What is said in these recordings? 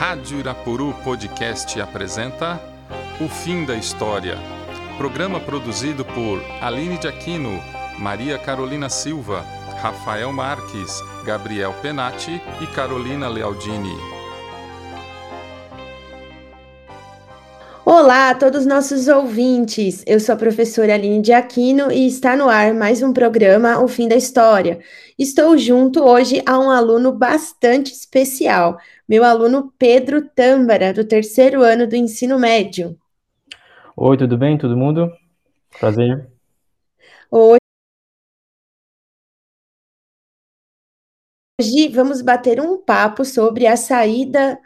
Rádio Irapuru Podcast apresenta O Fim da História. Programa produzido por Aline de Aquino, Maria Carolina Silva, Rafael Marques, Gabriel Penati e Carolina Lealdini. Olá a todos os nossos ouvintes. Eu sou a professora Aline de Aquino e está no ar mais um programa O Fim da História. Estou junto hoje a um aluno bastante especial, meu aluno Pedro Tâmbara, do terceiro ano do ensino médio. Oi, tudo bem, todo mundo? Prazer. Hoje vamos bater um papo sobre a saída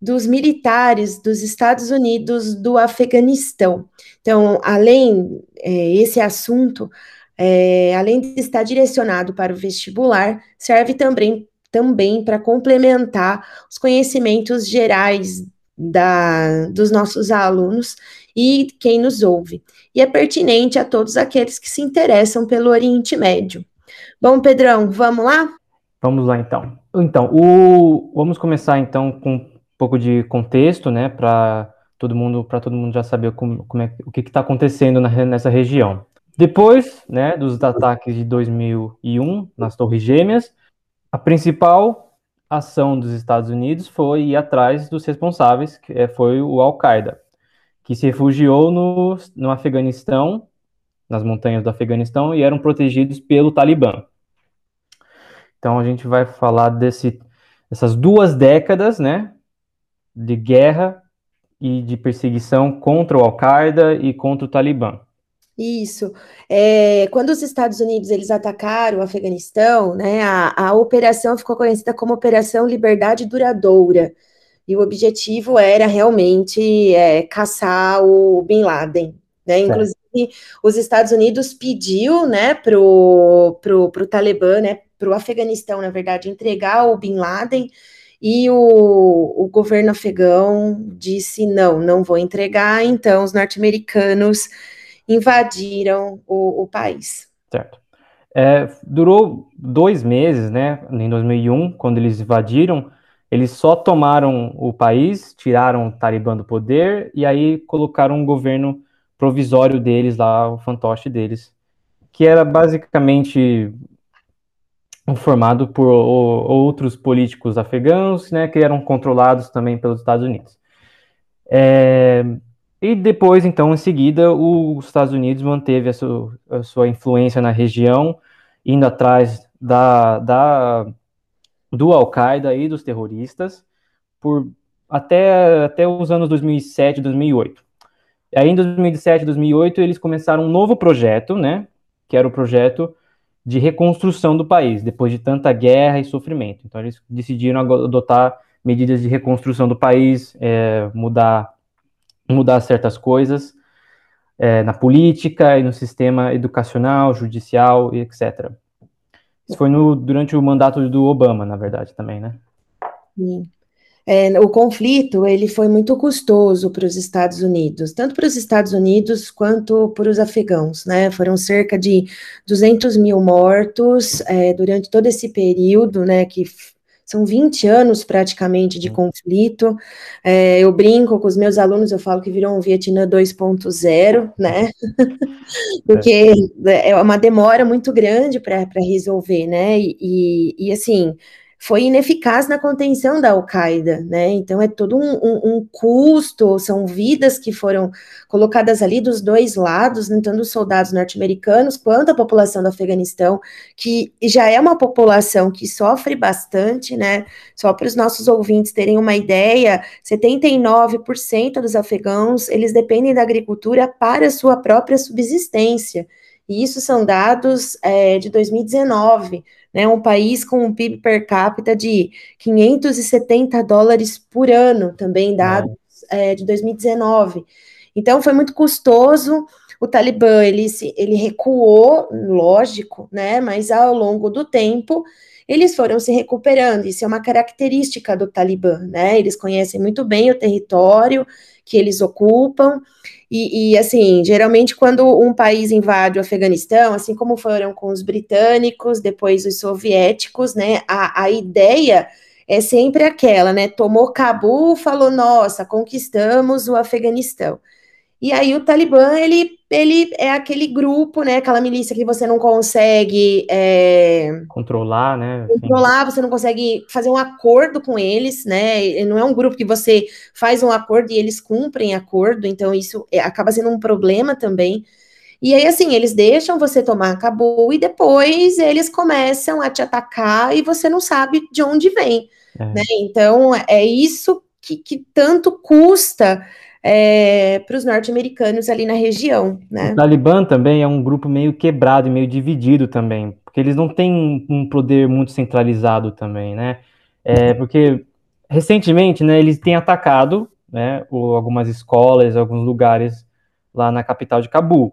dos militares dos Estados Unidos do Afeganistão. Então, além é, esse assunto, é, além de estar direcionado para o vestibular, serve também também para complementar os conhecimentos gerais da, dos nossos alunos e quem nos ouve. E é pertinente a todos aqueles que se interessam pelo Oriente Médio. Bom, Pedrão, vamos lá? Vamos lá então. Então, o, vamos começar então com pouco de contexto, né, para todo mundo, para todo mundo já saber como, como é, o que está acontecendo na, nessa região. Depois, né, dos ataques de 2001 nas Torres Gêmeas, a principal ação dos Estados Unidos foi ir atrás dos responsáveis, que é, foi o Al-Qaeda, que se refugiou no, no Afeganistão, nas montanhas do Afeganistão, e eram protegidos pelo Talibã. Então a gente vai falar desse, dessas duas décadas, né, de guerra e de perseguição contra o Al-Qaeda e contra o Talibã. Isso. É, quando os Estados Unidos eles atacaram o Afeganistão, né, a, a operação ficou conhecida como Operação Liberdade Duradoura. E o objetivo era realmente é, caçar o Bin Laden. Né? Inclusive, os Estados Unidos pediu né, para o pro, pro Talibã, né, para o Afeganistão, na verdade, entregar o Bin Laden e o, o governo afegão disse: não, não vou entregar. Então, os norte-americanos invadiram o, o país. Certo. É, durou dois meses, né? Em 2001, quando eles invadiram, eles só tomaram o país, tiraram o Talibã do poder e aí colocaram um governo provisório deles lá, o fantoche deles, que era basicamente formado por outros políticos afegãos, né, que eram controlados também pelos Estados Unidos. É, e depois, então, em seguida, os Estados Unidos manteve a sua, a sua influência na região, indo atrás da, da do Al-Qaeda e dos terroristas por até, até os anos 2007, 2008. E aí, em 2007, 2008, eles começaram um novo projeto, né, que era o projeto de reconstrução do país, depois de tanta guerra e sofrimento. Então, eles decidiram adotar medidas de reconstrução do país, é, mudar, mudar certas coisas é, na política e no sistema educacional, judicial e etc. Isso foi no, durante o mandato do Obama, na verdade, também, né? Sim é, o conflito ele foi muito custoso para os Estados Unidos, tanto para os Estados Unidos quanto para os afegãos, né? Foram cerca de 200 mil mortos é, durante todo esse período, né? Que são 20 anos praticamente de conflito. É, eu brinco com os meus alunos, eu falo que virou um Vietnã 2.0, né? Porque é. é uma demora muito grande para resolver, né? E, e, e assim foi ineficaz na contenção da Al-Qaeda, né? Então é todo um, um, um, custo, são vidas que foram colocadas ali dos dois lados, né? tanto os soldados norte-americanos quanto a população do Afeganistão, que já é uma população que sofre bastante, né? Só para os nossos ouvintes terem uma ideia, 79% dos afegãos eles dependem da agricultura para sua própria subsistência. E isso são dados é, de 2019 né, um país com um PIB per capita de 570 dólares por ano, também dados é, de 2019. Então, foi muito custoso. O Talibã, ele, ele recuou, lógico, né, mas ao longo do tempo, eles foram se recuperando. Isso é uma característica do Talibã, né? Eles conhecem muito bem o território que eles ocupam. E, e, assim, geralmente quando um país invade o Afeganistão, assim como foram com os britânicos, depois os soviéticos, né, a, a ideia é sempre aquela, né? Tomou Cabul, falou, nossa, conquistamos o Afeganistão. E aí o Talibã, ele, ele é aquele grupo, né? Aquela milícia que você não consegue é, controlar, né? Controlar, você não consegue fazer um acordo com eles, né? Não é um grupo que você faz um acordo e eles cumprem acordo, então isso é, acaba sendo um problema também. E aí, assim, eles deixam você tomar acabou e depois eles começam a te atacar e você não sabe de onde vem. É. Né? Então, é isso que, que tanto custa é, para os norte-americanos ali na região. Né? O Talibã também é um grupo meio quebrado e meio dividido também, porque eles não têm um poder muito centralizado também, né? É, porque recentemente, né, eles têm atacado, né, algumas escolas, alguns lugares lá na capital de Cabul,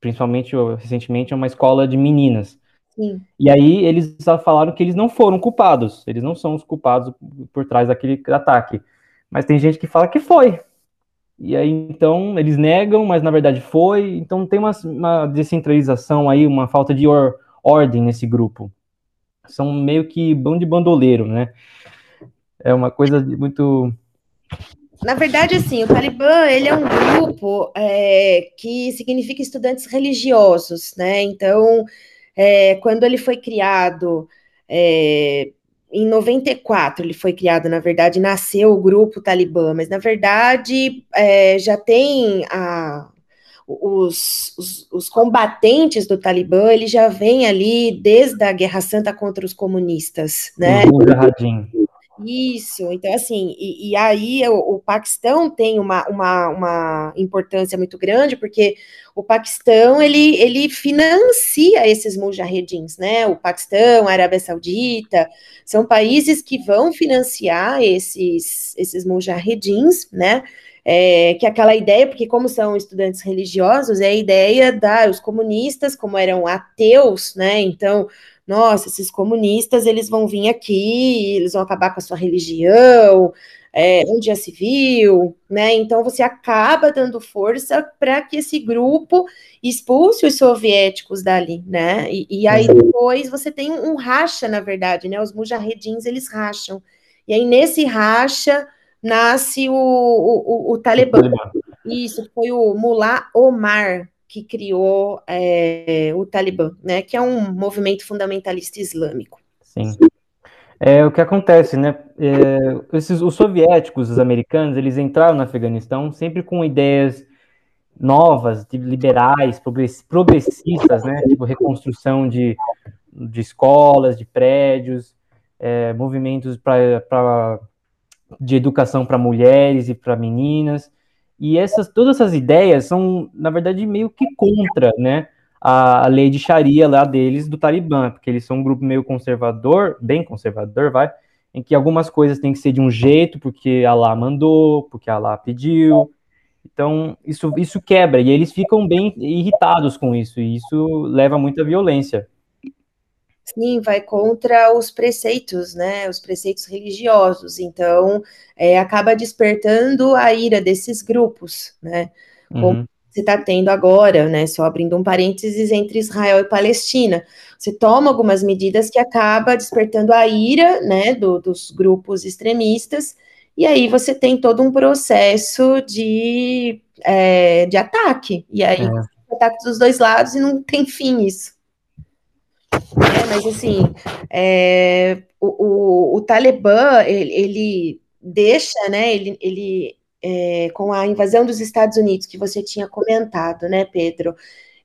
principalmente recentemente uma escola de meninas. Sim. E aí eles falaram que eles não foram culpados, eles não são os culpados por trás daquele ataque. Mas tem gente que fala que foi, e aí, então, eles negam, mas na verdade foi. Então, tem uma, uma descentralização aí, uma falta de or, ordem nesse grupo. São meio que bando de bandoleiro, né? É uma coisa muito. Na verdade, assim, o Talibã, ele é um grupo é, que significa estudantes religiosos, né? Então, é, quando ele foi criado é, em 94 ele foi criado, na verdade, nasceu o grupo Talibã, mas na verdade é, já tem a, os, os, os, combatentes do Talibã, ele já vem ali desde a Guerra Santa contra os comunistas, né? Isso, então assim, e, e aí o, o, Paquistão tem uma, uma, uma importância muito grande, porque o Paquistão, ele, ele financia esses mujahedins, né, o Paquistão, a Arábia Saudita, são países que vão financiar esses, esses mujahedins, né, é, que é aquela ideia, porque como são estudantes religiosos, é a ideia da, os comunistas, como eram ateus, né, então nossa, esses comunistas, eles vão vir aqui, eles vão acabar com a sua religião, é, já se viu, né? Então você acaba dando força para que esse grupo expulse os soviéticos dali, né? E, e aí uhum. depois você tem um, um, racha, na verdade, né? Os mujahedins eles racham. E aí nesse racha nasce o, o, o, o Talibã. Isso foi o Mullah Omar, que criou é, o Talibã, né, que é um movimento fundamentalista islâmico. Sim. É o que acontece, né? É, esses, os soviéticos, os americanos, eles entraram no Afeganistão sempre com ideias novas, liberais, progressistas, né? Tipo reconstrução de, de escolas, de prédios, é, movimentos para de educação para mulheres e para meninas. E essas, todas essas ideias são, na verdade, meio que contra, né, a, lei de Sharia lá deles, do Talibã, porque eles são um grupo meio conservador, bem conservador, vai, em que algumas coisas têm que ser de um jeito, porque Allah mandou, porque Allah pediu. Então, isso, isso quebra, e eles ficam bem irritados com isso, e isso leva a muita violência. Sim, vai contra os preceitos, né? Os preceitos religiosos. Então, é, acaba despertando a ira desses grupos, né? Como uhum. você está tendo agora, né? Só abrindo um parênteses entre Israel e Palestina. Você toma algumas medidas que acaba despertando a ira, né? Do, dos grupos extremistas. E aí você tem todo um processo de, é, de ataque. E aí, é. ataque dos dois lados e não tem fim isso. É, mas assim, é, o, o, o, Talibã, ele, ele, deixa, né, ele, ele é, com a invasão dos Estados Unidos, que você tinha comentado, né, Pedro,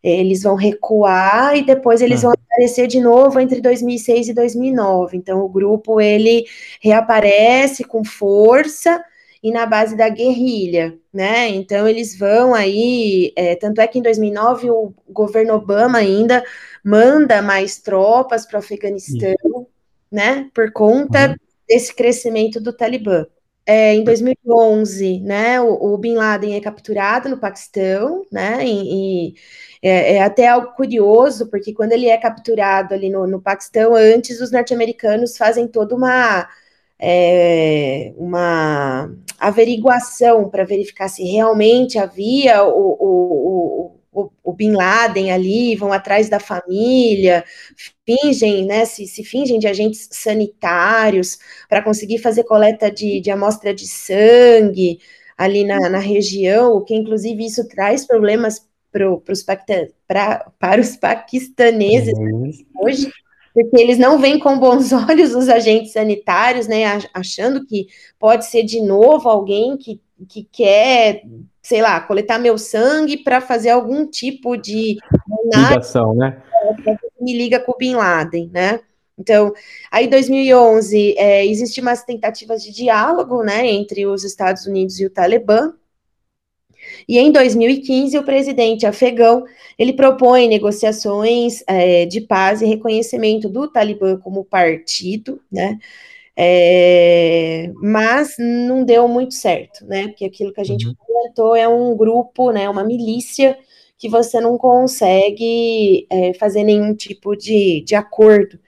eles vão recuar e depois eles vão aparecer de novo entre 2006 e 2009. Então, o grupo, ele reaparece com força, e na base da guerrilha, né? Então eles vão aí, é, tanto é que em 2009 o governo Obama ainda manda mais tropas para o Afeganistão, Sim. né? Por conta uhum. desse crescimento do Talibã. É, em 2011, né, o, o, Bin Laden é capturado no Paquistão, né, e, e é, é, até algo curioso, porque quando ele é capturado ali no, no Paquistão, antes os norte-americanos fazem toda uma é, uma averiguação para verificar se realmente havia o, o, o, o, Bin Laden ali, vão atrás da família, fingem, né, se, se fingem de agentes sanitários para conseguir fazer coleta de, de amostra de sangue ali na, na região, o que inclusive isso traz problemas pro, pros, pra, para os paquistaneses uhum. hoje, porque eles não veem com bons olhos os agentes sanitários, né, achando que pode ser de novo alguém que, que quer sei lá, coletar meu sangue para fazer algum tipo de ligação, né? Me liga com o Bin Laden, né? Então, aí em 2011 é, existem umas tentativas de diálogo, né, entre os Estados Unidos e o Talibã. E em 2015 o presidente afegão ele propõe negociações é, de paz e reconhecimento do Talibã como partido, né? É, mas não deu muito certo, né? Porque aquilo que a gente uhum. comentou é um grupo, né? Uma milícia que você não consegue é, fazer nenhum tipo de, de acordo.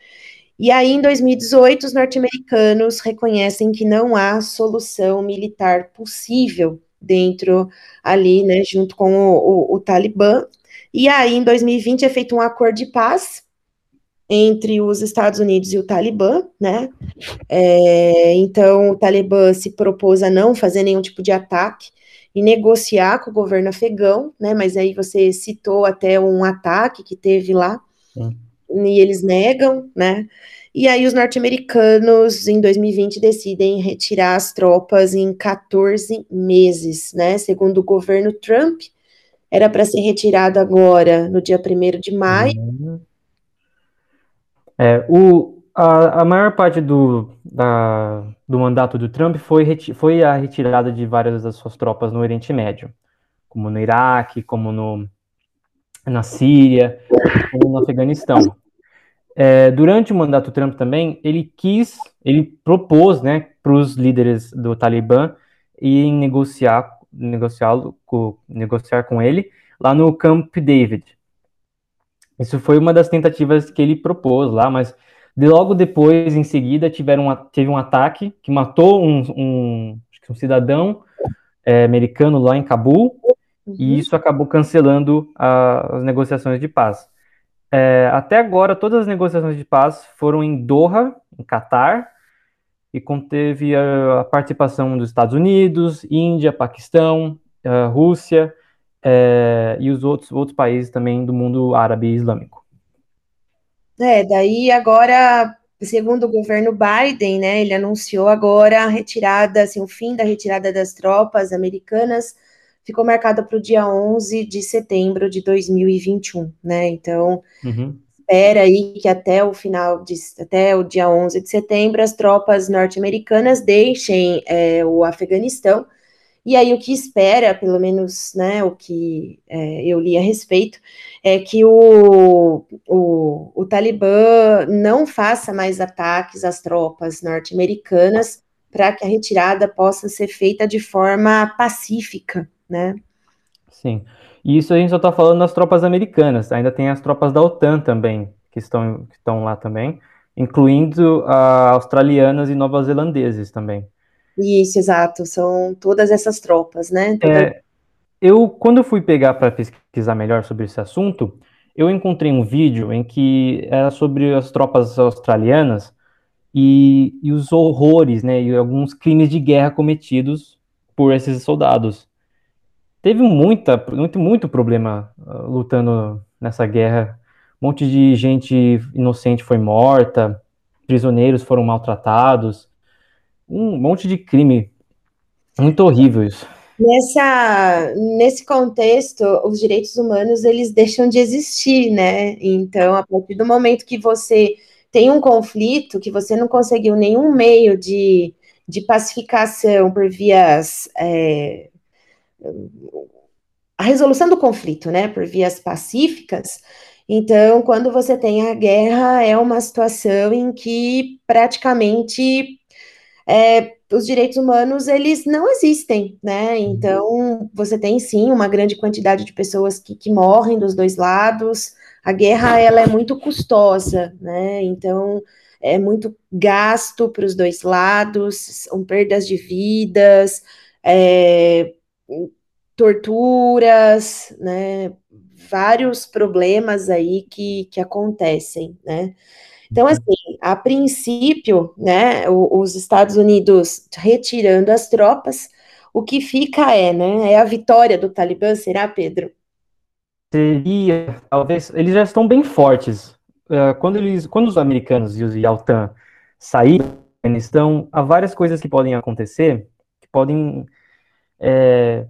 E aí, em 2018, os norte-americanos reconhecem que não há solução militar possível dentro ali, né, junto com o, o, o Talibã. E aí, em 2020, é feito um acordo de paz entre os Estados Unidos e o Talibã, né? É, então, o Talibã se propôs a não fazer nenhum tipo de ataque e negociar com o governo afegão, né? Mas aí você citou até um ataque que teve lá, e eles negam, né? E aí os norte-americanos, em 2020, decidem retirar as tropas em 14 meses, né? Segundo o governo Trump, era para ser retirado agora, no dia 1 de maio, uhum é, o, a, a maior parte do, da, do mandato do Trump foi, foi a retirada de várias das suas tropas no Oriente Médio, como no Iraque, como no, na Síria, como no Afeganistão. É, durante o mandato Trump também, ele quis, ele propôs, né, para os líderes do Talibã irem negociar, com, negociar com ele lá no Camp David, isso foi uma das tentativas que ele propôs lá, mas de logo depois, em seguida, tiveram, teve um ataque que matou um, um, um cidadão é, americano lá em Cabul, uhum. e isso acabou cancelando a, as negociações de paz. É, até agora, todas as negociações de paz foram em Doha, em Catar, e conteve a, a participação dos Estados Unidos, Índia, Paquistão, Rússia, é, e os outros, outros países também do mundo árabe e islâmico. É, daí agora, segundo o governo Biden, né, ele anunciou agora a retirada, assim, o fim da retirada das tropas americanas ficou marcada para o dia 11 de setembro de 2021, né, então uhum. espera aí que até o final, de, até o dia 11 de setembro, as tropas norte-americanas deixem é, o Afeganistão, e aí o que espera, pelo menos, né, o que é, eu li a respeito, é que o, o, o Talibã não faça mais ataques às tropas norte-americanas para que a retirada possa ser feita de forma pacífica, né? Sim. E isso a gente só está falando das tropas americanas, ainda tem as tropas da OTAN também, que estão, que estão lá também, incluindo uh, australianas e nova-zelandeses também. Isso, exato. São todas essas tropas, né? Toda... É, eu, quando eu fui pegar para pesquisar melhor sobre esse assunto, eu encontrei um vídeo em que era sobre as tropas australianas e, e os horrores, né, e alguns crimes de guerra cometidos por esses soldados. Teve muita, muito, muito problema uh, lutando nessa guerra. Um monte de gente inocente foi morta, prisioneiros foram maltratados um monte de crime muito horrível isso. Nessa, nesse contexto, os direitos humanos eles deixam de existir, né? Então, a partir do momento que você tem um conflito, que você não conseguiu nenhum meio de, de pacificação por vias. É, a resolução do conflito, né? Por vias pacíficas. Então, quando você tem a guerra, é uma situação em que praticamente é, os direitos humanos eles não existem, né? Uhum. Então você tem sim uma grande quantidade de pessoas que, que morrem dos dois lados. A guerra ela é muito custosa, né? Então é muito gasto para os dois lados, são perdas de vidas, é, torturas, né? vários problemas aí que, que acontecem, né? Então, uhum. assim, a princípio, né, os Estados Unidos retirando as tropas, o que fica é, né, é a vitória do Talibã, será, Pedro? Seria, talvez, eles já estão bem fortes. É, quando, eles, quando os americanos e a OTAN saírem do Afeganistão, há várias coisas que podem acontecer, que podem é,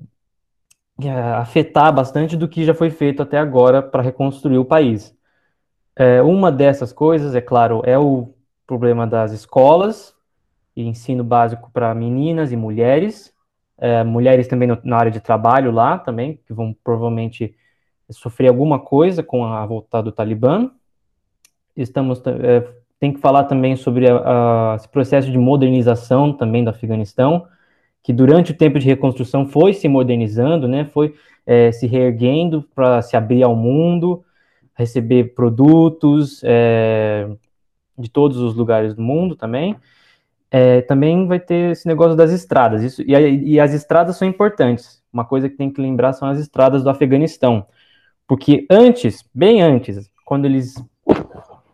é, afetar bastante do que já foi feito até agora para reconstruir o país. É, uma dessas coisas, é claro, é o problema das escolas e ensino básico para meninas e mulheres, é, mulheres também no, na área de trabalho lá também, que vão provavelmente sofrer alguma coisa com a volta do Talibã. Estamos é, tem que falar também sobre a, a, esse processo de modernização também do Afeganistão, que durante o tempo de reconstrução foi se modernizando, né, foi é, se reerguendo para se abrir ao mundo, receber produtos é, de todos os lugares do mundo também. É, também vai ter esse negócio das estradas. Isso, e, e, as estradas são importantes. Uma coisa que tem que lembrar são as estradas do Afeganistão. Porque antes, bem antes, quando eles.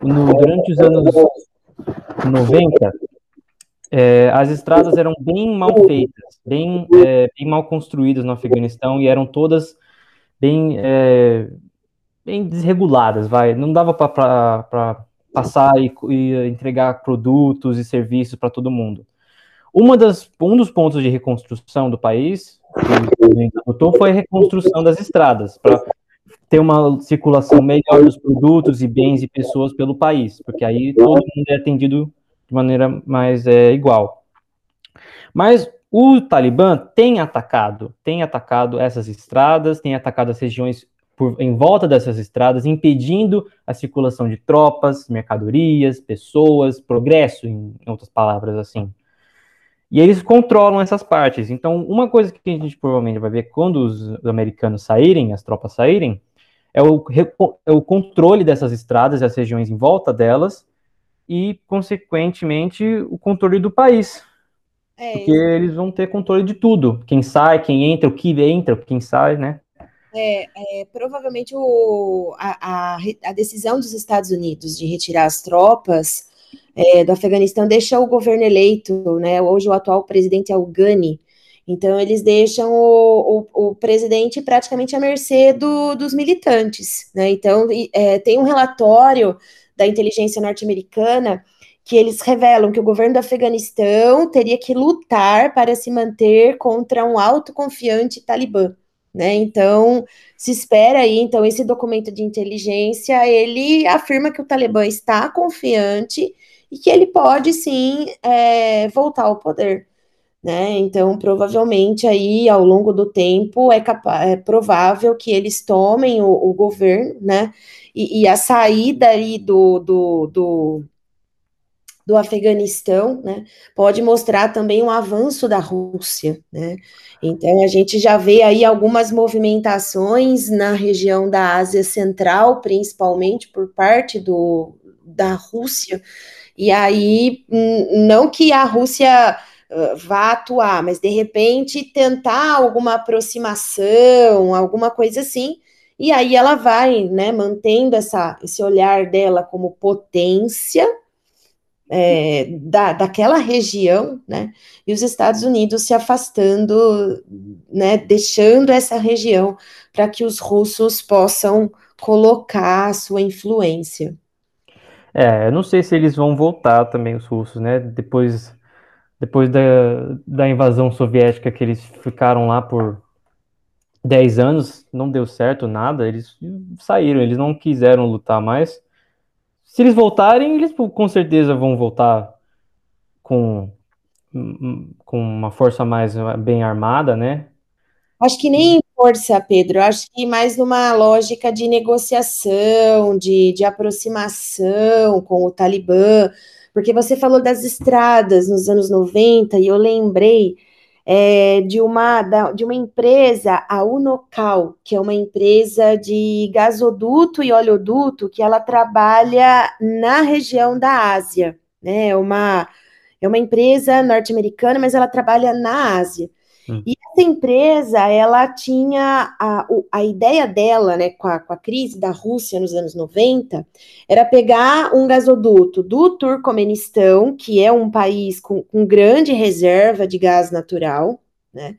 No, durante os anos 90, é, as estradas eram bem mal feitas, bem, é, bem mal construídas no Afeganistão e eram todas bem é, bem desreguladas, vai. Não dava para passar e, e, entregar produtos e serviços para todo mundo. Uma das, um dos pontos de reconstrução do país que adotou foi a reconstrução das estradas, para ter uma circulação melhor dos produtos e bens e pessoas pelo país, porque aí todo mundo é atendido de maneira mais é, igual. Mas o Talibã tem atacado, tem atacado essas estradas, tem atacado as regiões por, em volta dessas estradas, impedindo a circulação de tropas, mercadorias, pessoas, progresso, em, outras palavras assim. E eles controlam essas partes. Então, uma coisa que a gente provavelmente vai ver quando os americanos saírem, as tropas saírem, é o, é o controle dessas estradas e as regiões em volta delas, e, consequentemente, o controle do país. É, porque eles vão ter controle de tudo. Quem sai, quem entra, o que entra, quem sai, né? É, é, provavelmente o, a, a, a, decisão dos Estados Unidos de retirar as tropas é, do Afeganistão deixa o governo eleito, né? Hoje o atual presidente é o Ghani. Então eles deixam o, o, o presidente praticamente à mercê do, dos militantes, né? Então é, tem um relatório da inteligência norte-americana que eles revelam que o governo do Afeganistão teria que lutar para se manter contra um autoconfiante talibã. Né? Então, se espera aí, então, esse documento de inteligência, ele afirma que o Talibã está confiante e que ele pode, sim, é, voltar ao poder, né? Então, provavelmente, aí, ao longo do tempo, é, é provável que eles tomem o, o governo, né? E, e, a saída aí do, do, do do Afeganistão, né, pode mostrar também um avanço da Rússia, né? Então a gente já vê aí algumas movimentações na região da Ásia Central, principalmente por parte do, da Rússia, e aí não que a Rússia vá atuar, mas de repente tentar alguma aproximação, alguma coisa assim, e aí ela vai, né, mantendo essa, esse olhar dela como potência, é, da, daquela região, né, e os Estados Unidos se afastando, né, deixando essa região para que os russos possam colocar a sua influência. É, eu não sei se eles vão voltar também, os russos, né, depois, depois da, da invasão soviética que eles ficaram lá por 10 anos, não deu certo nada, eles saíram, eles não quiseram lutar mais, se eles voltarem, eles com certeza vão voltar com, com uma força mais bem armada, né? Acho que nem força, Pedro. Acho que mais numa lógica de negociação, de, de aproximação com o Talibã, porque você falou das estradas nos anos 90 e eu lembrei é, de, uma, da, de uma empresa, a Unocal, que é uma empresa de gasoduto e oleoduto, que ela trabalha na região da Ásia, né? É uma, é uma empresa norte-americana, mas ela trabalha na Ásia. Hum. E essa empresa, ela tinha a, a ideia dela, né, com a, com a crise da Rússia nos anos 90, era pegar um gasoduto do Turcomenistão, que é um país com, com grande reserva de gás natural, né,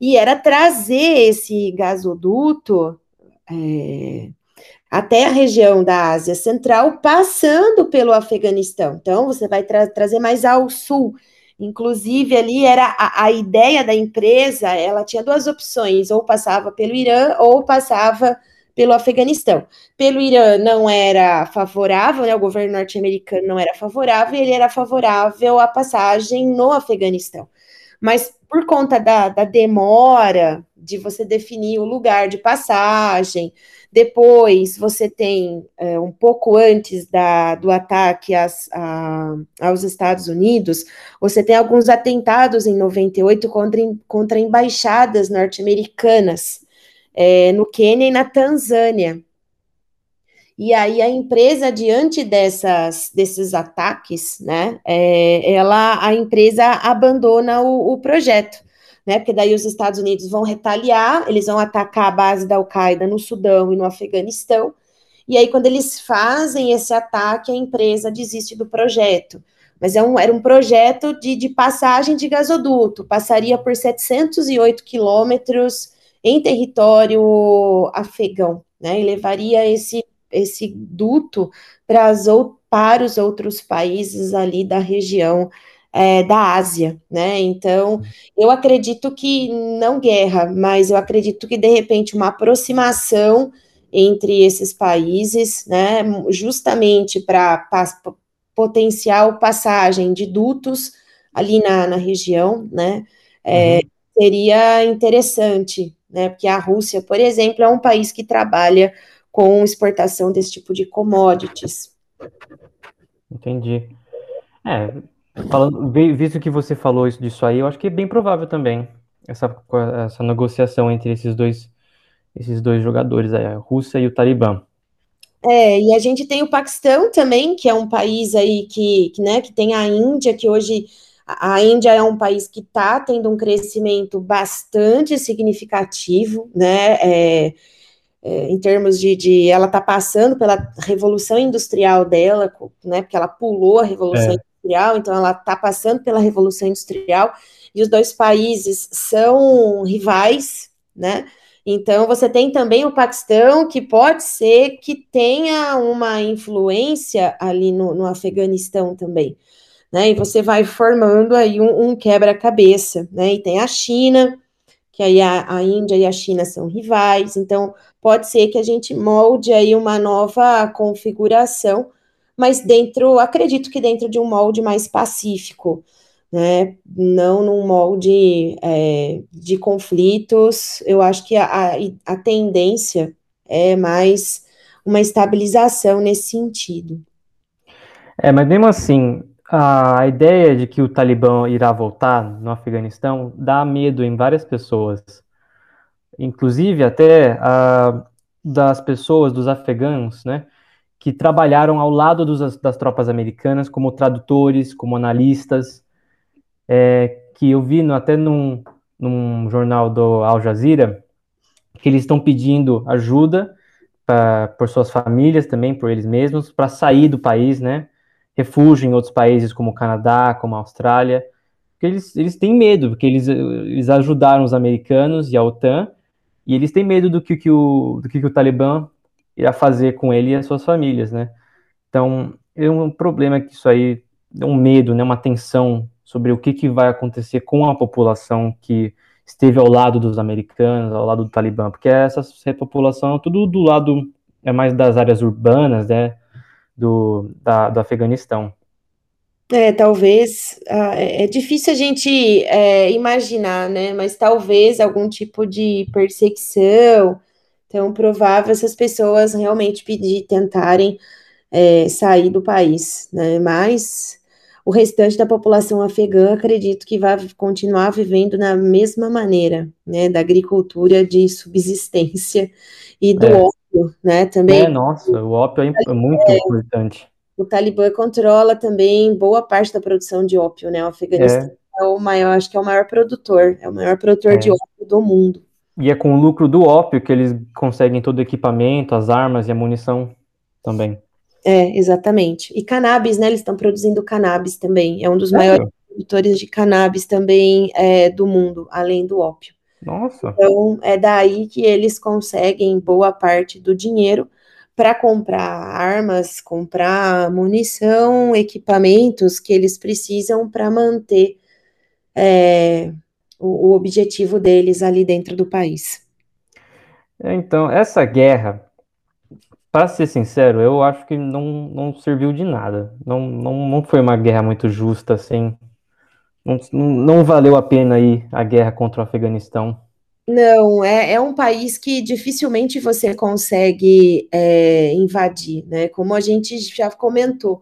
e era trazer esse gasoduto é, até a região da Ásia Central, passando pelo Afeganistão. Então, você vai tra trazer mais ao sul. Inclusive, ali era a, a, ideia da empresa, ela tinha duas opções, ou passava pelo Irã ou passava pelo Afeganistão. Pelo Irã não era favorável, né, o governo norte-americano não era favorável, ele era favorável à passagem no Afeganistão. Mas por conta da, da demora de você definir o lugar de passagem, depois, você tem, é, um pouco antes da, do ataque às, a, aos Estados Unidos, você tem alguns atentados em 98 contra, contra embaixadas norte-americanas é, no Quênia e na Tanzânia. E aí a empresa, diante dessas, desses ataques, né, é, ela, a empresa abandona o, o projeto né? Porque daí os Estados Unidos vão retaliar, eles vão atacar a base da Al-Qaeda no Sudão e no Afeganistão. E aí, quando eles fazem esse ataque, a empresa desiste do projeto. Mas é um, era um projeto de, de passagem de gasoduto, passaria por 708 quilômetros em território afegão, né? E levaria esse, esse duto para, as, para os outros países ali da região é, da Ásia, né? Então, eu acredito que não guerra, mas eu acredito que de repente uma aproximação entre esses países, né? Justamente para potencial passagem de dutos ali na, na região, né? É, uhum. Seria interessante, né? Porque a Rússia, por exemplo, é um país que trabalha com exportação desse tipo de commodities. Entendi. É, Falando, visto que você falou isso disso aí, eu acho que é bem provável também essa, essa negociação entre esses dois, esses dois jogadores, a Rússia e o Talibã. É, e a gente tem o Paquistão também, que é um país aí que, que, né, que tem a Índia, que hoje a Índia é um país que está tendo um crescimento bastante significativo, né? É, é, em termos de, de ela está passando pela revolução industrial dela, né? Porque ela pulou a revolução é industrial, então ela está passando pela Revolução Industrial, e os dois países são rivais, né? Então você tem também o Paquistão, que pode ser que tenha uma influência ali no, no Afeganistão também. Né, e você vai formando aí um, um quebra-cabeça, né? E tem a China, que aí a, a, Índia e a China são rivais, então pode ser que a gente molde aí uma nova configuração mas dentro, acredito que dentro de um molde mais pacífico, né? Não num molde é, de conflitos. Eu acho que a, a tendência é mais uma estabilização nesse sentido. É, mas mesmo assim, a ideia de que o Talibã irá voltar no Afeganistão dá medo em várias pessoas, inclusive até uh, das pessoas, dos afegãos, né? Que trabalharam ao lado dos, das tropas americanas como tradutores, como analistas, é, que eu vi no, até num, num jornal do Al Jazeera, que eles estão pedindo ajuda pra, por suas famílias também, por eles mesmos, para sair do país, né? Refúgio em outros países como o Canadá, como a Austrália, porque eles, eles têm medo, porque eles, eles ajudaram os americanos e a OTAN, e eles têm medo do que, que, o, do que, que o Talibã irá fazer com ele e as suas famílias, né? Então, é um problema que isso aí é um medo, né, uma tensão sobre o que, que vai acontecer com a população que esteve ao lado dos americanos, ao lado do Talibã, porque essa repopulação é tudo do lado é mais das áreas urbanas, né, do, da, do Afeganistão. É, talvez, ah, é, é difícil a gente é, imaginar, né, mas talvez algum tipo de perseguição, então, provável essas pessoas realmente pedir, tentarem é, sair do país, né? Mas o restante da população afegã, acredito que vai continuar vivendo na mesma maneira, né? Da agricultura de subsistência e do é. ópio, né? Também. É, nossa, o ópio é, é muito é, importante. O Talibã controla também boa parte da produção de ópio, né? O Afeganistão. É. é o maior, acho que é o maior produtor, é o maior produtor é. de ópio do mundo. E é com o lucro do ópio que eles conseguem todo o equipamento, as armas e a munição também. É, exatamente. E cannabis, né? Eles estão produzindo cannabis também. É um dos maiores produtores de cannabis também é, do mundo, além do ópio. Nossa. Então, é daí que eles conseguem boa parte do dinheiro para comprar armas, comprar munição, equipamentos que eles precisam para manter é, o, o, objetivo deles ali dentro do país. Então, essa guerra, para ser sincero, eu acho que não, não serviu de nada. Não, não, não foi uma guerra muito justa, assim. Não, não valeu a pena aí a guerra contra o Afeganistão. Não, é, é um país que dificilmente você consegue é, invadir, né? Como a gente já comentou,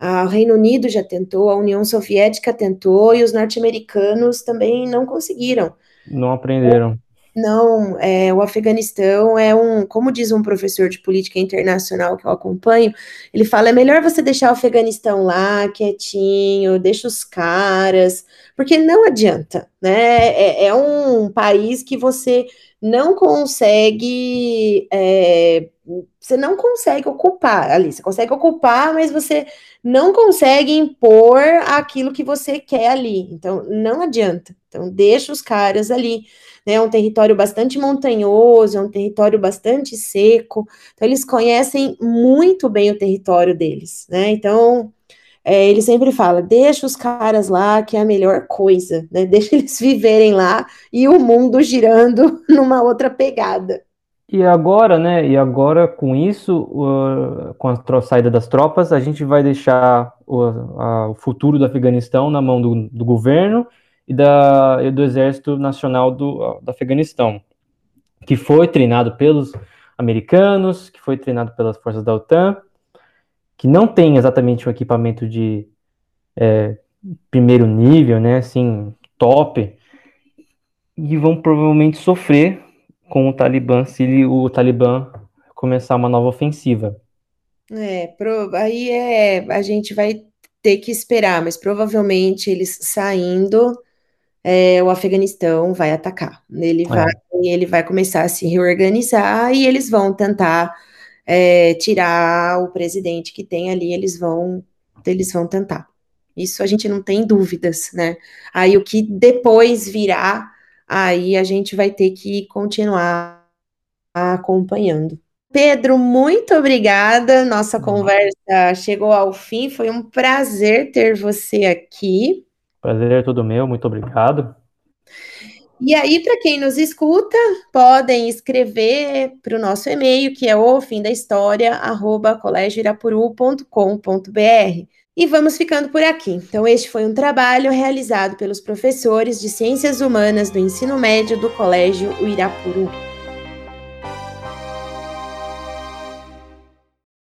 o Reino Unido já tentou, a União Soviética tentou e os norte-americanos também não conseguiram. Não aprenderam. Não, é, o Afeganistão é um, como diz um professor de política internacional que eu acompanho, ele fala: é melhor você deixar o Afeganistão lá, quietinho, deixa os caras, porque não adianta, né? É, é um país que você não consegue, é, você não consegue ocupar ali, você consegue ocupar, mas você não consegue impor aquilo que você quer ali. Então, não adianta. Então, deixa os caras ali né? É um território bastante montanhoso, é um território bastante seco. Então, eles conhecem muito bem o território deles, né? Então, é, ele sempre fala: deixa os caras lá, que é a melhor coisa, né? Deixa eles viverem lá e o mundo girando numa outra pegada. E agora, né? E agora, com isso, uh, com a saída das tropas, a gente vai deixar o, a, o futuro do Afeganistão na mão do, do governo e, da, e do Exército Nacional do, do Afeganistão, que foi treinado pelos americanos, que foi treinado pelas forças da OTAN, que não tem exatamente um equipamento de é, primeiro nível, né, assim, top, e vão provavelmente sofrer com o Talibã se o Talibã começar uma nova ofensiva. É, pro, aí é, a gente vai ter que esperar, mas provavelmente eles saindo é, o Afeganistão vai atacar. Ele, é. vai, ele vai começar a se reorganizar e eles vão tentar é, tirar o presidente que tem ali, eles vão, eles vão tentar. Isso a gente não tem dúvidas, né? Aí o que depois virá, aí a gente vai ter que continuar acompanhando. Pedro, muito obrigada. Nossa uhum. conversa chegou ao fim. Foi um prazer ter você aqui. Prazer é todo meu, muito obrigado. E aí, para quem nos escuta, podem escrever para o nosso e-mail, que é o fim da história, arroba. E vamos ficando por aqui. Então, este foi um trabalho realizado pelos professores de Ciências Humanas do Ensino Médio do Colégio Uirapuru.